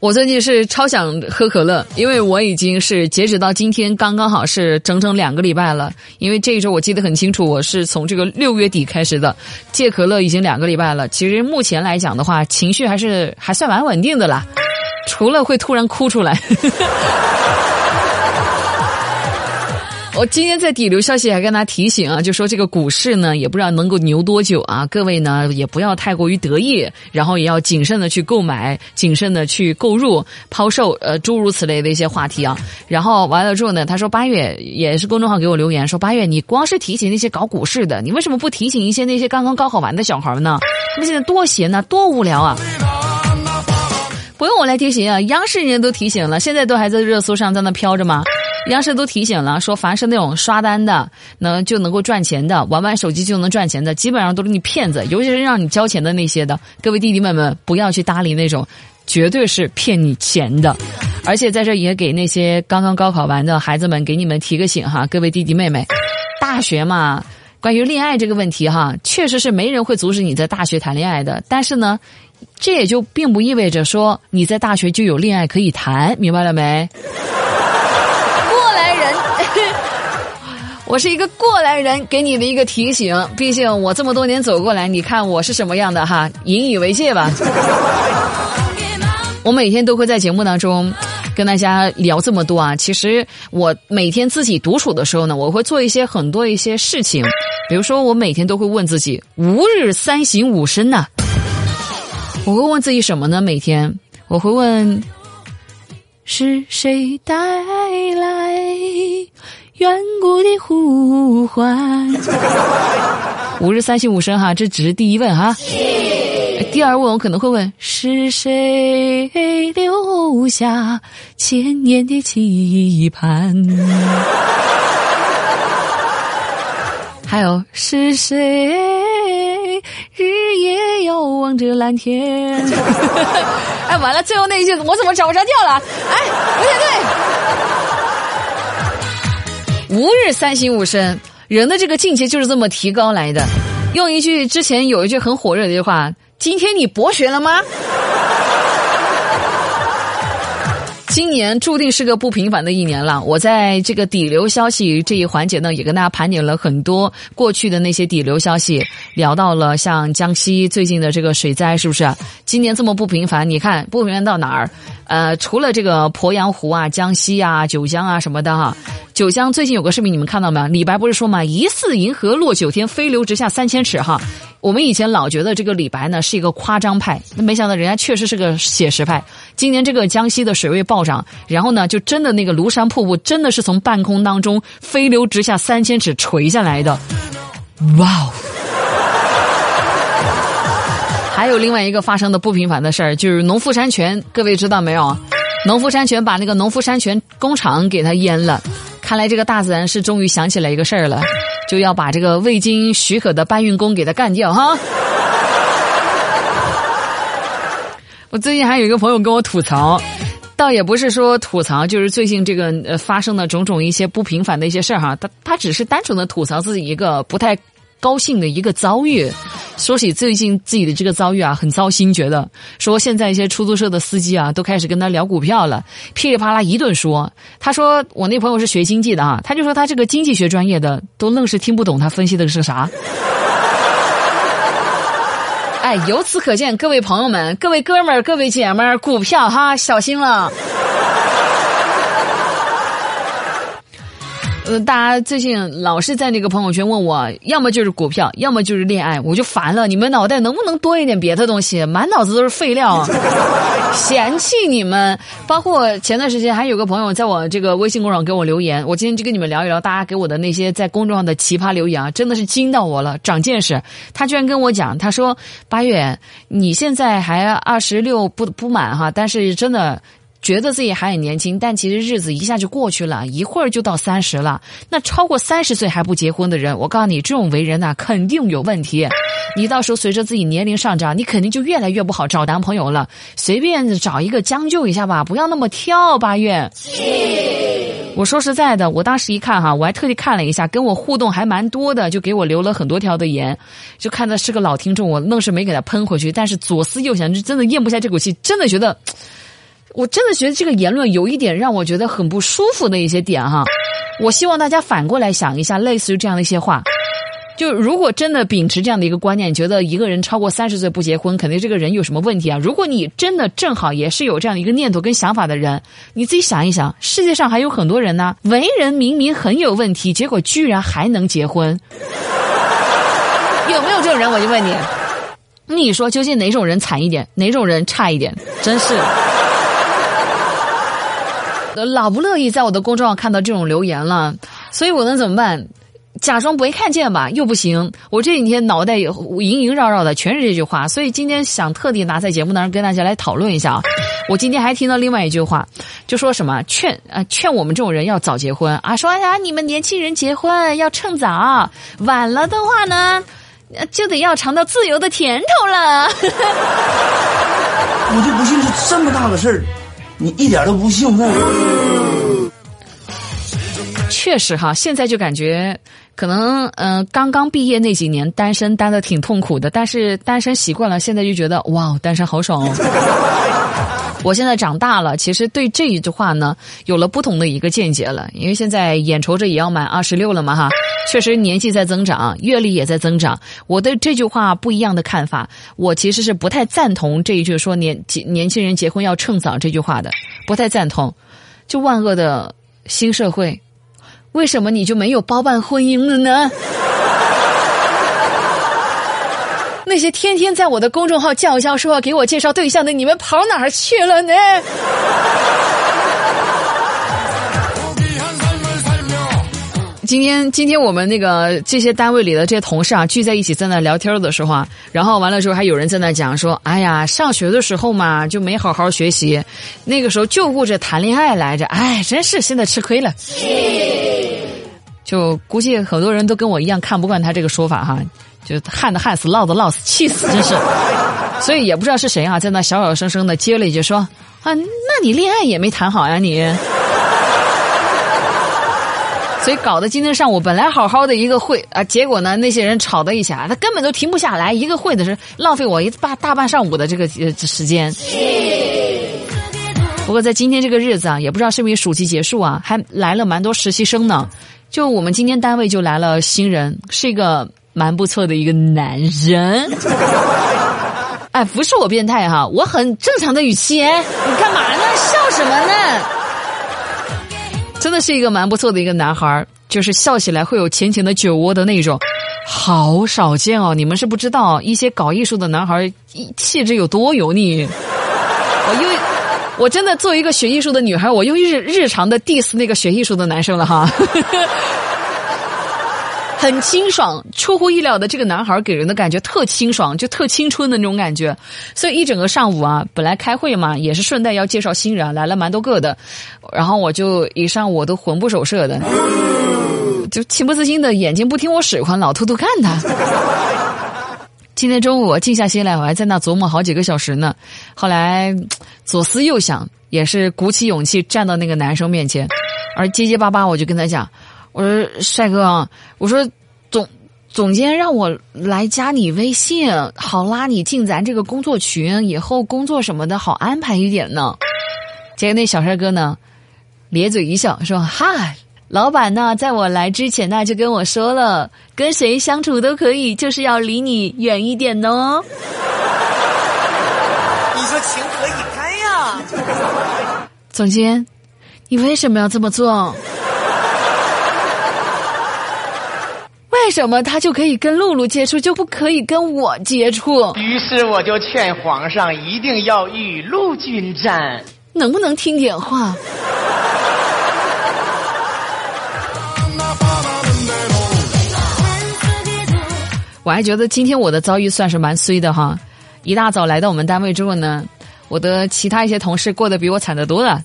我最近是超想喝可乐，因为我已经是截止到今天刚刚好是整整两个礼拜了。因为这一周我记得很清楚，我是从这个六月底开始的戒可乐，已经两个礼拜了。其实目前来讲的话，情绪还是还算蛮稳定的啦，除了会突然哭出来。我今天在底流消息还跟大家提醒啊，就说这个股市呢，也不知道能够牛多久啊。各位呢，也不要太过于得意，然后也要谨慎的去购买，谨慎的去购入、抛售，呃，诸如此类的一些话题啊。然后完了之后呢，他说八月也是公众号给我留言说，八月你光是提醒那些搞股市的，你为什么不提醒一些那些刚刚高考完的小孩呢？他们现在多闲呐，多无聊啊！不用我来提醒啊，央视人家都提醒了，现在都还在热搜上在那飘着吗？央视都提醒了，说凡是那种刷单的，能就能够赚钱的，玩玩手机就能赚钱的，基本上都是你骗子，尤其是让你交钱的那些的。各位弟弟妹妹，不要去搭理那种，绝对是骗你钱的。而且在这也给那些刚刚高考完的孩子们，给你们提个醒哈，各位弟弟妹妹，大学嘛，关于恋爱这个问题哈，确实是没人会阻止你在大学谈恋爱的。但是呢，这也就并不意味着说你在大学就有恋爱可以谈，明白了没？过来人 我是一个过来人，给你的一个提醒。毕竟我这么多年走过来，你看我是什么样的哈，引以为戒吧。我每天都会在节目当中跟大家聊这么多啊。其实我每天自己独处的时候呢，我会做一些很多一些事情，比如说我每天都会问自己：吾日三省吾身呐。我会问自己什么呢？每天我会问：是谁带来？远古的呼唤，吾日三省吾身哈，这只是第一问哈。第二问我可能会问：是谁留下千年的期盼？还有是谁日夜遥望着蓝天？哎，完了，最后那一句我怎么找不着调了？哎，不对对。吾日三省吾身，人的这个境界就是这么提高来的。用一句之前有一句很火热的一句话：“今天你博学了吗？”今年注定是个不平凡的一年了。我在这个底流消息这一环节呢，也跟大家盘点了很多过去的那些底流消息，聊到了像江西最近的这个水灾，是不是？今年这么不平凡，你看不平凡到哪儿？呃，除了这个鄱阳湖啊、江西啊、九江啊什么的哈。九江最近有个视频，你们看到没有？李白不是说嘛，“疑似银河落九天，飞流直下三千尺”哈。我们以前老觉得这个李白呢是一个夸张派，那没想到人家确实是个写实派。今年这个江西的水位暴涨，然后呢，就真的那个庐山瀑布真的是从半空当中飞流直下三千尺垂下来的，哇哦！还有另外一个发生的不平凡的事儿，就是农夫山泉，各位知道没有？农夫山泉把那个农夫山泉工厂给它淹了。看来这个大自然是终于想起来一个事儿了，就要把这个未经许可的搬运工给他干掉哈。我最近还有一个朋友跟我吐槽，倒也不是说吐槽，就是最近这个呃发生的种种一些不平凡的一些事儿哈，他他只是单纯的吐槽自己一个不太高兴的一个遭遇。说起最近自己的这个遭遇啊，很糟心，觉得说现在一些出租车的司机啊，都开始跟他聊股票了，噼里啪啦一顿说。他说我那朋友是学经济的啊，他就说他这个经济学专业的都愣是听不懂他分析的是啥。哎，由此可见，各位朋友们、各位哥们儿、各位姐们儿，股票哈，小心了。呃，大家最近老是在那个朋友圈问我，要么就是股票，要么就是恋爱，我就烦了。你们脑袋能不能多一点别的东西？满脑子都是废料，嫌弃你们。包括前段时间还有个朋友在我这个微信公众号给我留言，我今天就跟你们聊一聊，大家给我的那些在公众号的奇葩留言啊，真的是惊到我了，长见识。他居然跟我讲，他说八月你现在还二十六不不满哈，但是真的。觉得自己还很年轻，但其实日子一下就过去了，一会儿就到三十了。那超过三十岁还不结婚的人，我告诉你，这种为人呐，肯定有问题。你到时候随着自己年龄上涨，你肯定就越来越不好找男朋友了。随便找一个将就一下吧，不要那么挑。八月，我说实在的，我当时一看哈，我还特地看了一下，跟我互动还蛮多的，就给我留了很多条的言。就看他是个老听众，我愣是没给他喷回去。但是左思右想，就真的咽不下这口气，真的觉得。我真的觉得这个言论有一点让我觉得很不舒服的一些点哈。我希望大家反过来想一下，类似于这样的一些话。就如果真的秉持这样的一个观念，觉得一个人超过三十岁不结婚，肯定这个人有什么问题啊？如果你真的正好也是有这样的一个念头跟想法的人，你自己想一想，世界上还有很多人呢，为人明明很有问题，结果居然还能结婚，有没有这种人？我就问你，你说究竟哪种人惨一点，哪种人差一点？真是，老不乐意在我的公众号看到这种留言了，所以我能怎么办？假装没看见吧，又不行。我这几天脑袋也萦萦绕绕的，全是这句话，所以今天想特地拿在节目当中跟大家来讨论一下啊。我今天还听到另外一句话，就说什么劝啊劝我们这种人要早结婚啊，说呀你们年轻人结婚要趁早，晚了的话呢，就得要尝到自由的甜头了。我就不信是这么大的事儿，你一点都不兴奋。确实哈，现在就感觉。可能嗯，刚刚毕业那几年单身单的挺痛苦的，但是单身习惯了，现在就觉得哇，单身好爽哦。我现在长大了，其实对这一句话呢，有了不同的一个见解了。因为现在眼瞅着也要满二十六了嘛哈，确实年纪在增长，阅历也在增长。我对这句话不一样的看法，我其实是不太赞同这一句说年年轻人结婚要趁早这句话的，不太赞同。就万恶的新社会。为什么你就没有包办婚姻了呢？那些天天在我的公众号叫嚣说要给我介绍对象的，你们跑哪儿去了呢？今天，今天我们那个这些单位里的这些同事啊，聚在一起在那聊天的时候啊，然后完了之后还有人在那讲说：“哎呀，上学的时候嘛就没好好学习，那个时候就顾着谈恋爱来着，哎，真是现在吃亏了。”就估计很多人都跟我一样看不惯他这个说法哈，就旱的旱死，涝的涝死，气死真是。所以也不知道是谁啊，在那小小声声的接了一句说：“啊，那你恋爱也没谈好呀你。”所以搞得今天上午本来好好的一个会啊，结果呢那些人吵的一下，他根本都停不下来。一个会的是浪费我一大大半上午的这个呃时间。不过在今天这个日子啊，也不知道是不是暑期结束啊，还来了蛮多实习生呢。就我们今天单位就来了新人，是一个蛮不错的一个男人。哎，不是我变态哈，我很正常的语气。你干嘛呢？笑什么呢？真的是一个蛮不错的一个男孩就是笑起来会有浅浅的酒窝的那种，好少见哦！你们是不知道一些搞艺术的男孩气质有多油腻。我因为我真的作为一个学艺术的女孩，我又日日常的 diss 那个学艺术的男生了哈。很清爽，出乎意料的，这个男孩给人的感觉特清爽，就特青春的那种感觉。所以一整个上午啊，本来开会嘛，也是顺带要介绍新人，来了蛮多个的。然后我就一上午都魂不守舍的，就情不自禁的眼睛不听我使唤，老偷偷看他。今天中午我静下心来，我还在那琢磨好几个小时呢。后来左思右想，也是鼓起勇气站到那个男生面前，而结结巴巴我就跟他讲。我说帅哥，我说总总监让我来加你微信，好拉你进咱这个工作群，以后工作什么的好安排一点呢。结果那小帅哥呢，咧嘴一笑说：“嗨，老板呢，在我来之前呢就跟我说了，跟谁相处都可以，就是要离你远一点哦。”你说情何以堪呀？总监，你为什么要这么做？为什么他就可以跟露露接触，就不可以跟我接触？于是我就劝皇上一定要雨露均沾，能不能听点话？我还觉得今天我的遭遇算是蛮衰的哈！一大早来到我们单位之后呢，我的其他一些同事过得比我惨得多了。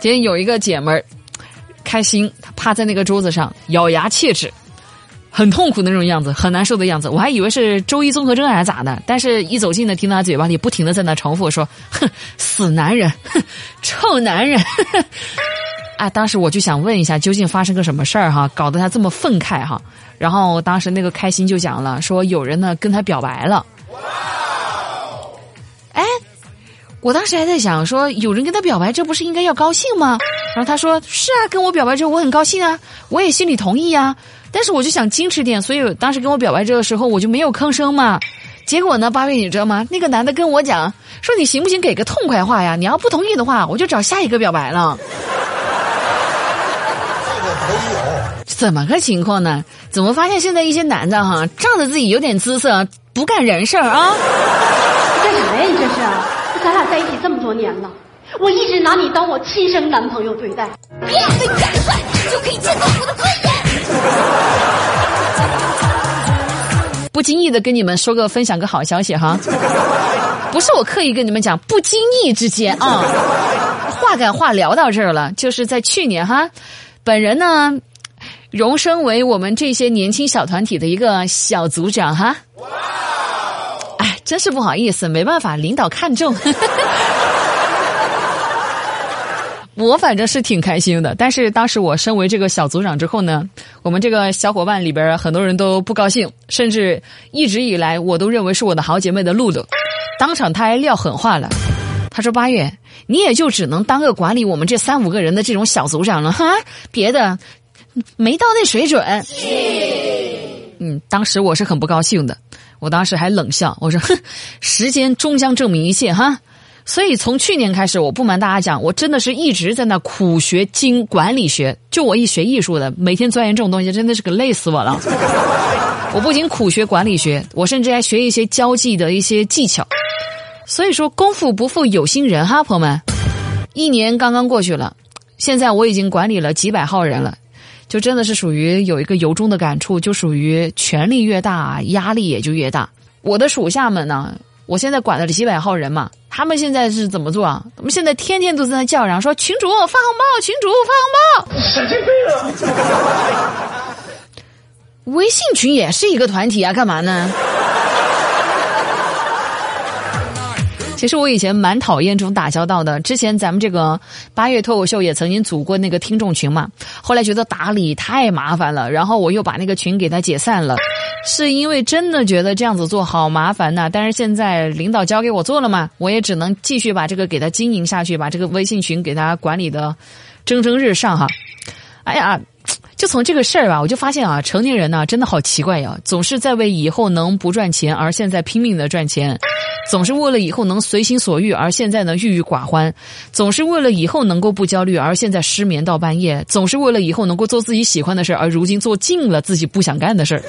今天有一个姐们儿，开心，她趴在那个桌子上，咬牙切齿。很痛苦那种样子，很难受的样子，我还以为是周一综合症还是咋的，但是一走近呢，听到他嘴巴里不停的在那重复说：“哼，死男人，哼，臭男人。”啊，当时我就想问一下，究竟发生个什么事儿哈，搞得他这么愤慨哈？然后当时那个开心就讲了，说有人呢跟他表白了。我当时还在想说，有人跟他表白，这不是应该要高兴吗？然后他说是啊，跟我表白之后我很高兴啊，我也心里同意啊。但是我就想矜持点，所以当时跟我表白这个时候我就没有吭声嘛。结果呢，八月你知道吗？那个男的跟我讲说，你行不行给个痛快话呀？你要不同意的话，我就找下一个表白了。这个可以有。怎么个情况呢？怎么发现现在一些男的哈，仗着自己有点姿色，不干人事儿啊？干啥呀？你这是？咱俩在一起这么多年了，我一直拿你当我亲生男朋友对待。面对战帅就可以见到我的尊严。不经意的跟你们说个分享个好消息哈，不是我刻意跟你们讲，不经意之间啊，话赶话聊到这儿了，就是在去年哈，本人呢荣升为我们这些年轻小团体的一个小组长哈。哎，真是不好意思，没办法，领导看中。我反正是挺开心的，但是当时我身为这个小组长之后呢，我们这个小伙伴里边很多人都不高兴，甚至一直以来我都认为是我的好姐妹的露露，当场她还撂狠话了，她说八月你也就只能当个管理我们这三五个人的这种小组长了哈，别的没到那水准。嗯，当时我是很不高兴的，我当时还冷笑，我说 哼，时间终将证明一切哈。所以从去年开始，我不瞒大家讲，我真的是一直在那苦学经管理学。就我一学艺术的，每天钻研这种东西，真的是给累死我了。我不仅苦学管理学，我甚至还学一些交际的一些技巧。所以说，功夫不负有心人哈，朋友们。一年刚刚过去了，现在我已经管理了几百号人了，就真的是属于有一个由衷的感触，就属于权力越大，压力也就越大。我的属下们呢？我现在管了几百号人嘛，他们现在是怎么做啊？他们现在天天都在那叫嚷说：“群主发红包，群主发红包。”神经病啊！微信群也是一个团体啊，干嘛呢？其实我以前蛮讨厌这种打交道的。之前咱们这个八月脱口秀也曾经组过那个听众群嘛，后来觉得打理太麻烦了，然后我又把那个群给他解散了。是因为真的觉得这样子做好麻烦呐，但是现在领导交给我做了嘛，我也只能继续把这个给他经营下去，把这个微信群给他管理的蒸蒸日上哈。哎呀，就从这个事儿吧，我就发现啊，成年人呢真的好奇怪呀，总是在为以后能不赚钱而现在拼命的赚钱，总是为了以后能随心所欲而现在呢郁郁寡欢，总是为了以后能够不焦虑而现在失眠到半夜，总是为了以后能够做自己喜欢的事儿而如今做尽了自己不想干的事儿。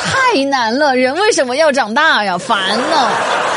太难了，人为什么要长大呀？烦呢。